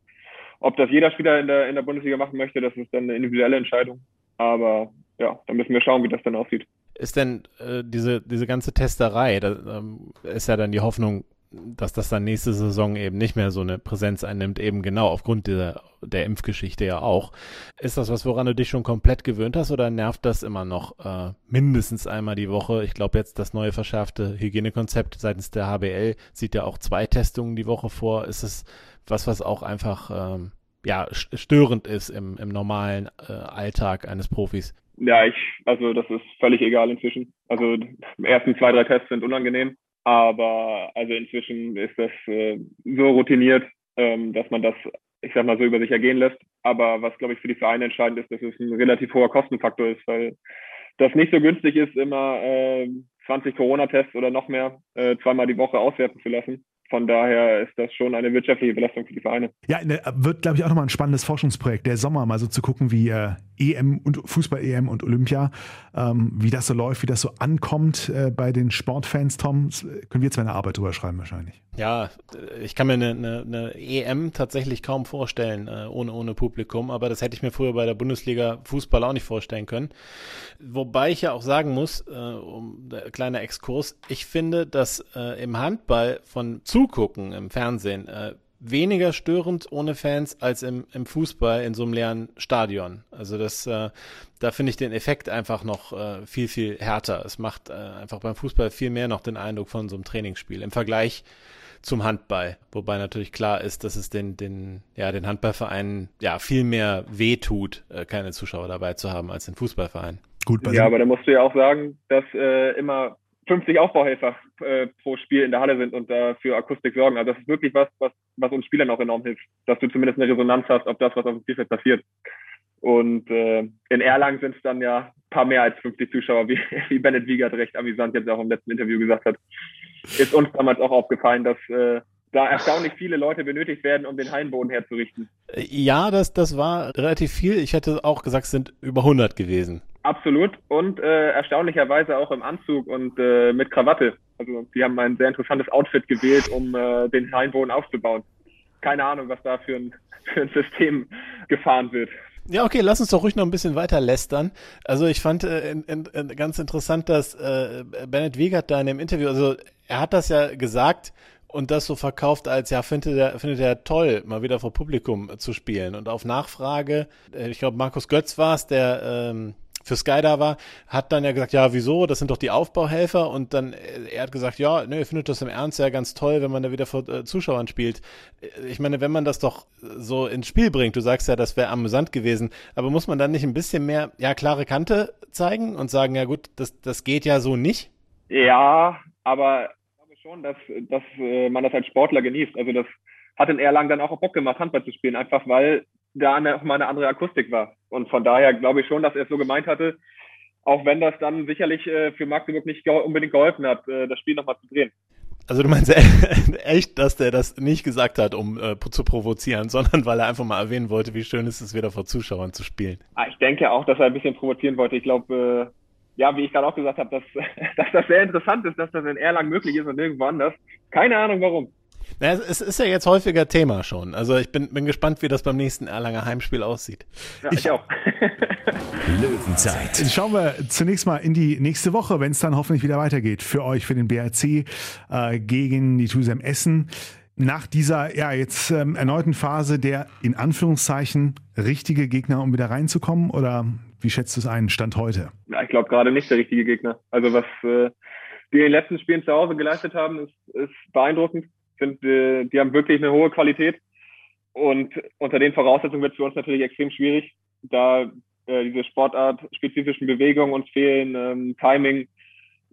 ob das jeder Spieler in der, in der Bundesliga machen möchte. Das ist dann eine individuelle Entscheidung. Aber ja, da müssen wir schauen, wie das dann aussieht. Ist denn äh, diese, diese ganze Testerei, da ähm, ist ja dann die Hoffnung dass das dann nächste Saison eben nicht mehr so eine Präsenz einnimmt, eben genau aufgrund der, der Impfgeschichte ja auch. Ist das was, woran du dich schon komplett gewöhnt hast oder nervt das immer noch äh, mindestens einmal die Woche? Ich glaube jetzt das neue verschärfte Hygienekonzept seitens der HBL sieht ja auch zwei Testungen die Woche vor. Ist es was, was auch einfach ähm, ja, störend ist im, im normalen äh, Alltag eines Profis? Ja, ich, also das ist völlig egal inzwischen. Also die ersten zwei, drei Tests sind unangenehm, aber also inzwischen ist das äh, so routiniert, ähm, dass man das, ich sag mal, so über sich ergehen lässt. Aber was, glaube ich, für die Vereine entscheidend ist, dass es ein relativ hoher Kostenfaktor ist, weil das nicht so günstig ist, immer äh, 20 Corona-Tests oder noch mehr äh, zweimal die Woche auswerten zu lassen. Von daher ist das schon eine wirtschaftliche Belastung für die Vereine. Ja, ne, wird, glaube ich, auch nochmal ein spannendes Forschungsprojekt. Der Sommer, mal so zu gucken, wie äh, EM und Fußball-EM und Olympia, ähm, wie das so läuft, wie das so ankommt äh, bei den Sportfans, Tom. Das können wir jetzt eine Arbeit drüber schreiben wahrscheinlich. Ja, ich kann mir eine, eine, eine EM tatsächlich kaum vorstellen, äh, ohne, ohne Publikum, aber das hätte ich mir früher bei der Bundesliga Fußball auch nicht vorstellen können. Wobei ich ja auch sagen muss, äh, um kleiner Exkurs, ich finde, dass äh, im Handball von Zugucken im Fernsehen äh, weniger störend ohne Fans als im, im Fußball in so einem leeren Stadion. Also das, äh, da finde ich den Effekt einfach noch äh, viel, viel härter. Es macht äh, einfach beim Fußball viel mehr noch den Eindruck von so einem Trainingsspiel im Vergleich zum Handball. Wobei natürlich klar ist, dass es den, den, ja, den Handballvereinen ja viel mehr wehtut, äh, keine Zuschauer dabei zu haben, als den Fußballverein. Gut, ja, aber da musst du ja auch sagen, dass äh, immer 50 Aufbauhelfer äh, pro Spiel in der Halle sind und da für Akustik sorgen. Also das ist wirklich was, was, was uns Spielern auch enorm hilft, dass du zumindest eine Resonanz hast auf das, was auf dem Spielfeld passiert. Und äh, in Erlangen sind es dann ja ein paar mehr als 50 Zuschauer, wie, wie Bennett Wiegert recht amüsant jetzt auch im letzten Interview gesagt hat. Ist uns damals auch aufgefallen, dass äh, da erstaunlich viele Leute benötigt werden, um den Hallenboden herzurichten. Ja, das, das war relativ viel. Ich hätte auch gesagt, es sind über 100 gewesen. Absolut. Und äh, erstaunlicherweise auch im Anzug und äh, mit Krawatte. Also die haben ein sehr interessantes Outfit gewählt, um äh, den Hallenboden aufzubauen. Keine Ahnung, was da für ein, für ein System gefahren wird. Ja, okay, lass uns doch ruhig noch ein bisschen weiter lästern. Also ich fand äh, in, in ganz interessant, dass äh, Bennett Wiegert da in dem Interview, also er hat das ja gesagt, und das so verkauft als, ja, findet er, findet er toll, mal wieder vor Publikum zu spielen. Und auf Nachfrage, äh, ich glaube, Markus Götz war es, der ähm, für Sky da war, hat dann ja gesagt, ja, wieso, das sind doch die Aufbauhelfer. Und dann, äh, er hat gesagt, ja, ne, er findet das im Ernst ja ganz toll, wenn man da wieder vor äh, Zuschauern spielt. Äh, ich meine, wenn man das doch so ins Spiel bringt, du sagst ja, das wäre amüsant gewesen, aber muss man dann nicht ein bisschen mehr, ja, klare Kante zeigen und sagen, ja gut, das, das geht ja so nicht? Ja, aber schon, dass, dass äh, man das als Sportler genießt. Also das hat in Erlangen dann auch Bock gemacht, Handball zu spielen, einfach weil da auch mal eine andere Akustik war. Und von daher glaube ich schon, dass er es so gemeint hatte, auch wenn das dann sicherlich äh, für Magdeburg nicht unbedingt geholfen hat, äh, das Spiel nochmal zu drehen. Also du meinst echt, dass der das nicht gesagt hat, um äh, zu provozieren, sondern weil er einfach mal erwähnen wollte, wie schön ist es wieder vor Zuschauern zu spielen. Ah, ich denke auch, dass er ein bisschen provozieren wollte. Ich glaube, ja, wie ich gerade auch gesagt habe, dass, dass das sehr interessant ist, dass das in Erlangen möglich ist und nirgendwo anders. Keine Ahnung warum. Na, es ist ja jetzt häufiger Thema schon. Also ich bin, bin gespannt, wie das beim nächsten Erlanger Heimspiel aussieht. Ja, ich, ich auch. Löwenzeit. Schauen wir zunächst mal in die nächste Woche, wenn es dann hoffentlich wieder weitergeht für euch, für den BRC äh, gegen die Tusem Essen. Nach dieser ja jetzt ähm, erneuten Phase der in Anführungszeichen richtige Gegner, um wieder reinzukommen? Oder wie schätzt du es ein, Stand heute? Ja, ich glaube gerade nicht der richtige Gegner. Also was äh, die in den letzten Spielen zu Hause geleistet haben, ist, ist beeindruckend. Find, äh, die haben wirklich eine hohe Qualität. Und unter den Voraussetzungen wird es für uns natürlich extrem schwierig, da äh, diese Sportart spezifischen Bewegungen uns fehlen, ähm, Timing.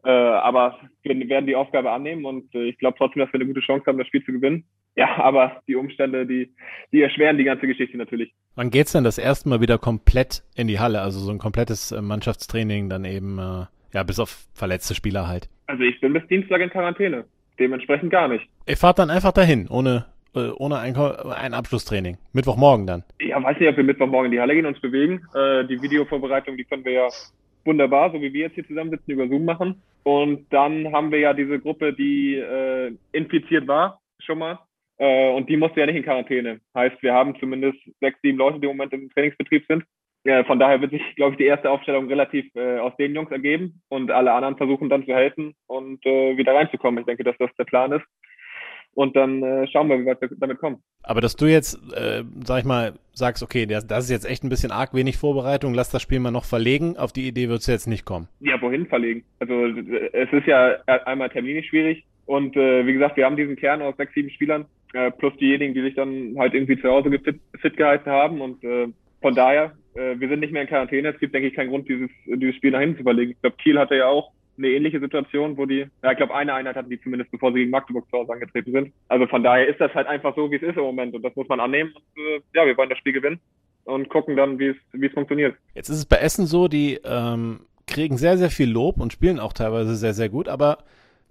Äh, aber wir werden die Aufgabe annehmen und äh, ich glaube trotzdem, dass wir eine gute Chance haben, das Spiel zu gewinnen. Ja, aber die Umstände, die, die erschweren die ganze Geschichte natürlich. Wann geht's denn das erste Mal wieder komplett in die Halle? Also so ein komplettes äh, Mannschaftstraining dann eben, äh, ja, bis auf verletzte Spieler halt. Also ich bin bis Dienstag in Quarantäne. Dementsprechend gar nicht. Ihr fahrt dann einfach dahin, ohne, äh, ohne ein, ein Abschlusstraining. Mittwochmorgen dann. Ja, weiß nicht, ob wir Mittwochmorgen in die Halle gehen und uns bewegen. Äh, die Videovorbereitung, die können wir ja wunderbar, so wie wir jetzt hier zusammensitzen, über Zoom machen. Und dann haben wir ja diese Gruppe, die äh, infiziert war, schon mal. Äh, und die musste ja nicht in Quarantäne. Heißt, wir haben zumindest sechs, sieben Leute, die im Moment im Trainingsbetrieb sind. Äh, von daher wird sich, glaube ich, die erste Aufstellung relativ äh, aus den Jungs ergeben und alle anderen versuchen dann zu helfen und äh, wieder reinzukommen. Ich denke, dass das der Plan ist. und dann äh, schauen wir, wie weit wir damit kommen. Aber dass du jetzt, äh, sag ich mal, sagst, okay, das, das ist jetzt echt ein bisschen arg wenig Vorbereitung, lass das Spiel mal noch verlegen, auf die Idee wird es jetzt nicht kommen. Ja, wohin verlegen? Also es ist ja einmal terminlich schwierig und äh, wie gesagt, wir haben diesen Kern aus sechs, sieben Spielern, äh, plus diejenigen, die sich dann halt irgendwie zu Hause fit, fit gehalten haben und äh, von daher, äh, wir sind nicht mehr in Quarantäne. Es gibt, denke ich, keinen Grund, dieses, dieses Spiel nach hinten zu verlegen. Ich glaube, Kiel hatte ja auch eine ähnliche Situation, wo die, ja, ich glaube, eine Einheit hatten die zumindest, bevor sie gegen Magdeburg zu Hause angetreten sind. Also von daher ist das halt einfach so, wie es ist im Moment und das muss man annehmen. Und, äh, ja, wir wollen das Spiel gewinnen und gucken dann, wie es, wie es funktioniert. Jetzt ist es bei Essen so, die ähm, kriegen sehr, sehr viel Lob und spielen auch teilweise sehr, sehr gut, aber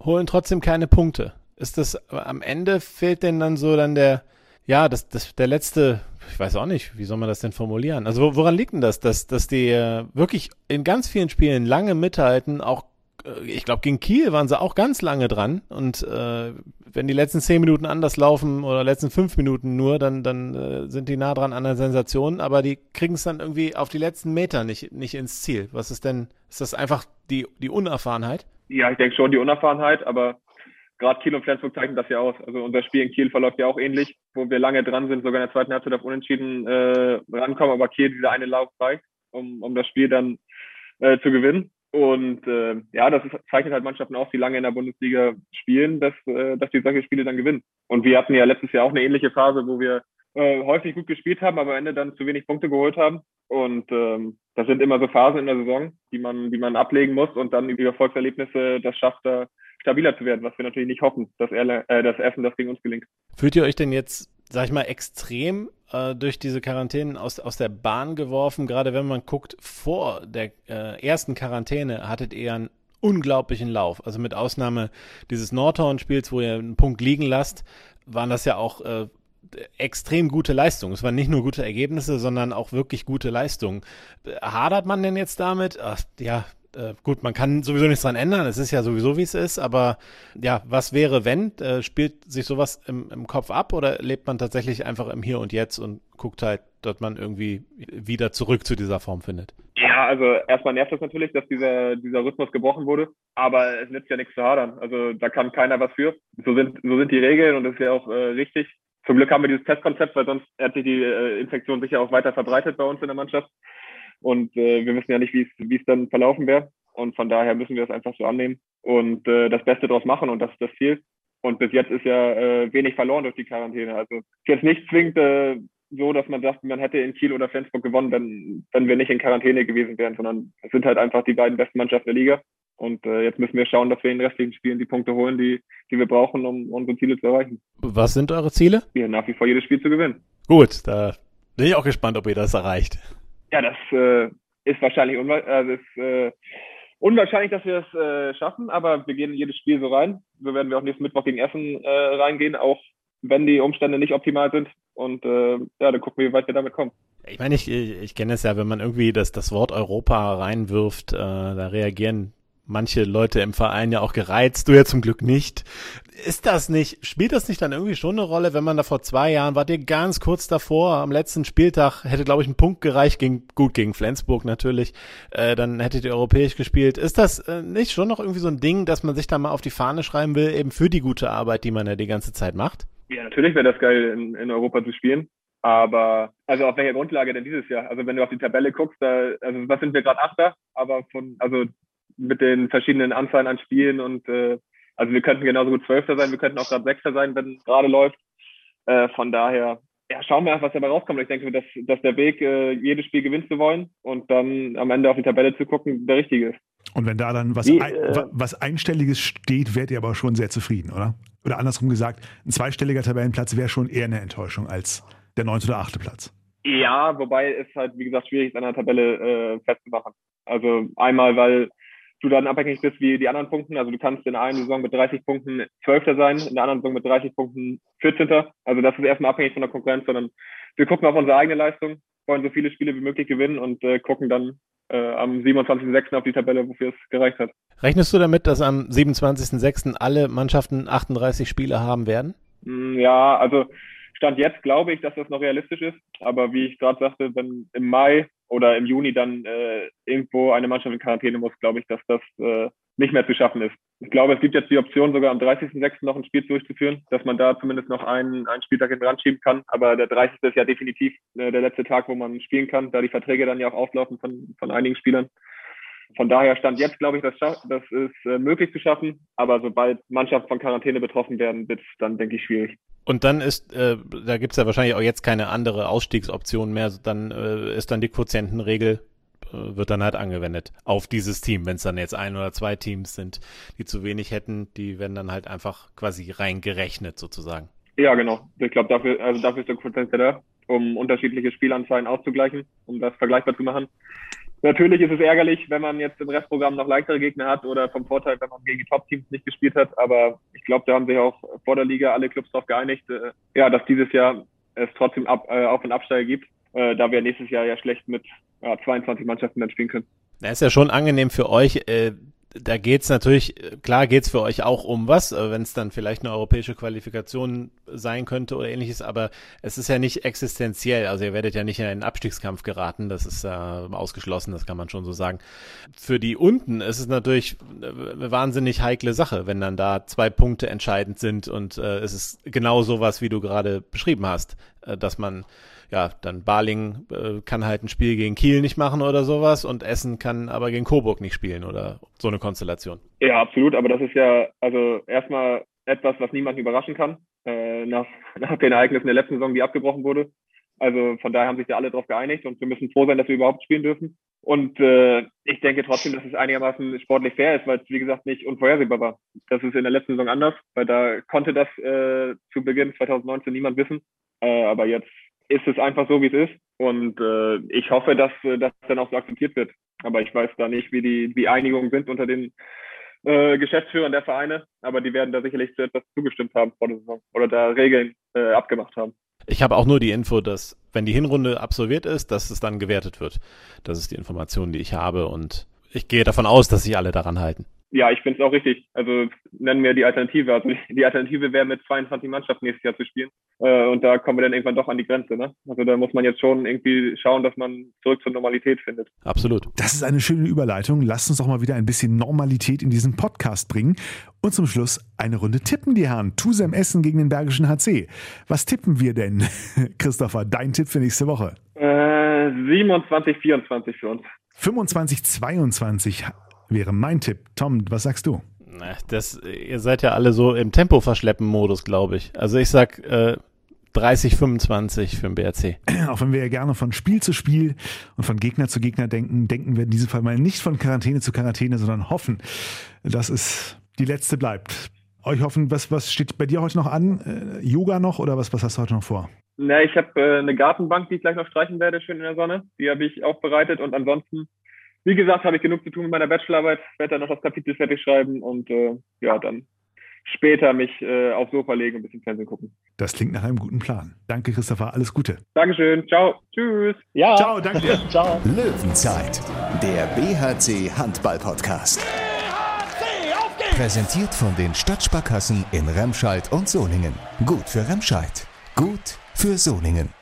holen trotzdem keine Punkte. Ist das am Ende fehlt denn dann so dann der, ja, das, das, der letzte, ich weiß auch nicht, wie soll man das denn formulieren? Also woran liegt denn das, dass, dass die äh, wirklich in ganz vielen Spielen lange mithalten, auch äh, ich glaube, gegen Kiel waren sie auch ganz lange dran. Und äh, wenn die letzten zehn Minuten anders laufen oder letzten fünf Minuten nur, dann, dann äh, sind die nah dran an der Sensation. Aber die kriegen es dann irgendwie auf die letzten Meter nicht, nicht ins Ziel. Was ist denn, ist das einfach die, die Unerfahrenheit? Ja, ich denke schon die Unerfahrenheit, aber gerade Kiel und Flensburg zeichnen das ja aus. Also unser Spiel in Kiel verläuft ja auch ähnlich, wo wir lange dran sind, sogar in der zweiten Halbzeit auf Unentschieden äh, rankommen, aber Kiel dieser eine Lauf reicht, um, um das Spiel dann äh, zu gewinnen. Und äh, ja, das ist, zeichnet halt Mannschaften aus, die lange in der Bundesliga spielen, dass, äh, dass die solche Spiele dann gewinnen. Und wir hatten ja letztes Jahr auch eine ähnliche Phase, wo wir äh, häufig gut gespielt haben, aber am Ende dann zu wenig Punkte geholt haben. Und ähm, das sind immer so Phasen in der Saison, die man, die man ablegen muss und dann über Erfolgserlebnisse das schafft, da stabiler zu werden, was wir natürlich nicht hoffen, dass, er, äh, dass Essen das gegen uns gelingt. Fühlt ihr euch denn jetzt, sag ich mal, extrem äh, durch diese Quarantänen aus, aus der Bahn geworfen? Gerade wenn man guckt, vor der äh, ersten Quarantäne hattet ihr einen unglaublichen Lauf. Also mit Ausnahme dieses Nordhorn-Spiels, wo ihr einen Punkt liegen lasst, waren das ja auch äh, extrem gute Leistungen. Es waren nicht nur gute Ergebnisse, sondern auch wirklich gute Leistungen. Hadert man denn jetzt damit? Ach, ja, äh, gut, man kann sowieso nichts dran ändern, es ist ja sowieso wie es ist, aber ja, was wäre, wenn? Äh, spielt sich sowas im, im Kopf ab oder lebt man tatsächlich einfach im Hier und Jetzt und guckt halt, dass man irgendwie wieder zurück zu dieser Form findet? Ja, also erstmal nervt es natürlich, dass dieser, dieser Rhythmus gebrochen wurde, aber es nützt ja nichts zu hadern. Also da kann keiner was für. So sind, so sind die Regeln und das ist ja auch äh, richtig. Zum Glück haben wir dieses Testkonzept, weil sonst sich die äh, Infektion sicher auch weiter verbreitet bei uns in der Mannschaft. Und äh, wir wissen ja nicht, wie es dann verlaufen wäre. Und von daher müssen wir das einfach so annehmen und äh, das Beste draus machen. Und das ist das Ziel. Und bis jetzt ist ja äh, wenig verloren durch die Quarantäne. Also ist jetzt nicht zwingend äh, so, dass man sagt, man hätte in Kiel oder Flensburg gewonnen, wenn, wenn wir nicht in Quarantäne gewesen wären, sondern es sind halt einfach die beiden besten Mannschaften der Liga. Und äh, jetzt müssen wir schauen, dass wir in den restlichen Spielen die Punkte holen, die, die wir brauchen, um unsere Ziele zu erreichen. Was sind eure Ziele? Ja, nach wie vor jedes Spiel zu gewinnen. Gut, da bin ich auch gespannt, ob ihr das erreicht. Ja, das äh, ist wahrscheinlich unwa also ist, äh, unwahrscheinlich, dass wir es äh, schaffen, aber wir gehen jedes Spiel so rein. So werden wir auch nächsten Mittwoch gegen Essen äh, reingehen, auch wenn die Umstände nicht optimal sind. Und äh, ja, dann gucken wir, wie weit wir damit kommen. Ich meine, ich, ich kenne es ja, wenn man irgendwie das, das Wort Europa reinwirft, äh, da reagieren manche Leute im Verein ja auch gereizt, du ja zum Glück nicht. Ist das nicht, spielt das nicht dann irgendwie schon eine Rolle, wenn man da vor zwei Jahren, wart ihr ganz kurz davor, am letzten Spieltag, hätte glaube ich ein Punkt gereicht, gegen, gut gegen Flensburg natürlich, äh, dann hättet ihr europäisch gespielt. Ist das äh, nicht schon noch irgendwie so ein Ding, dass man sich da mal auf die Fahne schreiben will, eben für die gute Arbeit, die man ja die ganze Zeit macht? Ja, natürlich wäre das geil, in, in Europa zu spielen. Aber also auf welcher Grundlage denn dieses Jahr? Also wenn du auf die Tabelle guckst, da, also was sind wir gerade Achter, aber von, also mit den verschiedenen Anzahlen an Spielen und äh, also wir könnten genauso gut Zwölfter sein, wir könnten auch gerade Sechster sein, wenn es gerade läuft. Äh, von daher, ja, schauen wir einfach, was dabei rauskommt. Ich denke, dass, dass der Weg, äh, jedes Spiel gewinnen zu wollen und dann am Ende auf die Tabelle zu gucken, der richtige ist. Und wenn da dann was, ein, äh, was Einstelliges steht, wärt ihr aber schon sehr zufrieden, oder? Oder andersrum gesagt, ein zweistelliger Tabellenplatz wäre schon eher eine Enttäuschung als der neunte oder achte Platz. Ja, wobei es halt, wie gesagt, schwierig ist, an der Tabelle äh, festzumachen. Also einmal, weil du dann abhängig bist wie die anderen Punkten. Also du kannst in einer Saison mit 30 Punkten Zwölfter sein, in der anderen Saison mit 30 Punkten 14. Also das ist erstmal abhängig von der Konkurrenz, sondern wir gucken auf unsere eigene Leistung, wollen so viele Spiele wie möglich gewinnen und äh, gucken dann äh, am 27.06. auf die Tabelle, wofür es gereicht hat. Rechnest du damit, dass am 27.06. alle Mannschaften 38 Spiele haben werden? Mm, ja, also Stand jetzt glaube ich, dass das noch realistisch ist. Aber wie ich gerade sagte, wenn im Mai oder im Juni dann äh, irgendwo eine Mannschaft in Quarantäne muss, glaube ich, dass das äh, nicht mehr zu schaffen ist. Ich glaube, es gibt jetzt die Option, sogar am 30.06. noch ein Spiel durchzuführen, dass man da zumindest noch einen, einen Spieltag hinten ranschieben kann. Aber der 30. ist ja definitiv äh, der letzte Tag, wo man spielen kann, da die Verträge dann ja auch auslaufen von, von einigen Spielern. Von daher stand jetzt, glaube ich, das, das ist äh, möglich zu schaffen. Aber sobald Mannschaften von Quarantäne betroffen werden, wird es dann, denke ich, schwierig. Und dann ist, äh, da gibt es ja wahrscheinlich auch jetzt keine andere Ausstiegsoption mehr. Dann äh, ist dann die Quotientenregel äh, wird dann halt angewendet auf dieses Team. Wenn es dann jetzt ein oder zwei Teams sind, die zu wenig hätten, die werden dann halt einfach quasi reingerechnet sozusagen. Ja, genau. Ich glaube, dafür, also dafür ist der Quotient da, um unterschiedliche Spielanzahlen auszugleichen, um das vergleichbar zu machen. Natürlich ist es ärgerlich, wenn man jetzt im Restprogramm noch leichtere Gegner hat oder vom Vorteil, wenn man gegen die Top-Teams nicht gespielt hat. Aber ich glaube, da haben sich auch vor der Liga alle Clubs darauf geeinigt, äh, ja, dass dieses Jahr es trotzdem ab, äh, Auf- und Absteiger gibt, äh, da wir nächstes Jahr ja schlecht mit ja, 22 Mannschaften dann spielen können. Das ist ja schon angenehm für euch. Äh, da geht's natürlich, klar geht's für euch auch um was, äh, wenn es dann vielleicht eine europäische Qualifikation sein könnte oder ähnliches, aber es ist ja nicht existenziell. Also ihr werdet ja nicht in einen Abstiegskampf geraten, das ist äh, ausgeschlossen, das kann man schon so sagen. Für die unten ist es natürlich eine wahnsinnig heikle Sache, wenn dann da zwei Punkte entscheidend sind und äh, es ist genau sowas, wie du gerade beschrieben hast, äh, dass man ja, dann Baling äh, kann halt ein Spiel gegen Kiel nicht machen oder sowas und Essen kann aber gegen Coburg nicht spielen oder so eine Konstellation. Ja, absolut, aber das ist ja also erstmal etwas, was niemanden überraschen kann, äh, nach, nach den Ereignissen der letzten Saison, die abgebrochen wurde. Also von daher haben sich ja alle darauf geeinigt und wir müssen froh sein, dass wir überhaupt spielen dürfen. Und äh, ich denke trotzdem, dass es einigermaßen sportlich fair ist, weil es, wie gesagt, nicht unvorhersehbar war. Das ist in der letzten Saison anders, weil da konnte das äh, zu Beginn 2019 niemand wissen. Äh, aber jetzt ist es einfach so, wie es ist. Und äh, ich hoffe, dass äh, das dann auch so akzeptiert wird. Aber ich weiß da nicht, wie die wie Einigungen sind unter den äh, Geschäftsführern der Vereine. Aber die werden da sicherlich zu etwas zugestimmt haben vor der Saison oder da Regeln äh, abgemacht haben. Ich habe auch nur die Info, dass wenn die Hinrunde absolviert ist, dass es dann gewertet wird. Das ist die Information, die ich habe und ich gehe davon aus, dass sich alle daran halten ja, ich finde es auch richtig. Also nennen wir die Alternative. Also die Alternative wäre mit 22 Mannschaften nächstes Jahr zu spielen. Äh, und da kommen wir dann irgendwann doch an die Grenze. Ne? Also da muss man jetzt schon irgendwie schauen, dass man zurück zur Normalität findet. Absolut. Das ist eine schöne Überleitung. Lasst uns doch mal wieder ein bisschen Normalität in diesen Podcast bringen. Und zum Schluss eine Runde tippen, die Herren. Tusem Essen gegen den Bergischen HC. Was tippen wir denn, Christopher? Dein Tipp für nächste Woche? Äh, 27, 24 für uns. 25, 22 wäre mein Tipp. Tom, was sagst du? Das, ihr seid ja alle so im Tempo verschleppen Modus, glaube ich. Also ich sag äh, 30, 25 für den BRC. Auch wenn wir ja gerne von Spiel zu Spiel und von Gegner zu Gegner denken, denken wir in diesem Fall mal nicht von Quarantäne zu Quarantäne, sondern hoffen, dass es die letzte bleibt. Euch hoffen, was, was steht bei dir heute noch an? Äh, Yoga noch oder was, was hast du heute noch vor? Na, ich habe äh, eine Gartenbank, die ich gleich noch streichen werde, schön in der Sonne. Die habe ich aufbereitet und ansonsten wie gesagt, habe ich genug zu tun mit meiner Bachelorarbeit, werde dann noch das Kapitel fertig schreiben und äh, ja, dann später mich äh, aufs Sofa legen und ein bisschen Fernsehen gucken. Das klingt nach einem guten Plan. Danke, Christopher. Alles Gute. Dankeschön. Ciao. Tschüss. Ja. Ciao, danke dir. Ciao. Löwenzeit, der BHC Handball Podcast. BHC, auf geht's! Präsentiert von den Stadtsparkassen in Remscheid und Soningen. Gut für Remscheid. Gut für Soningen.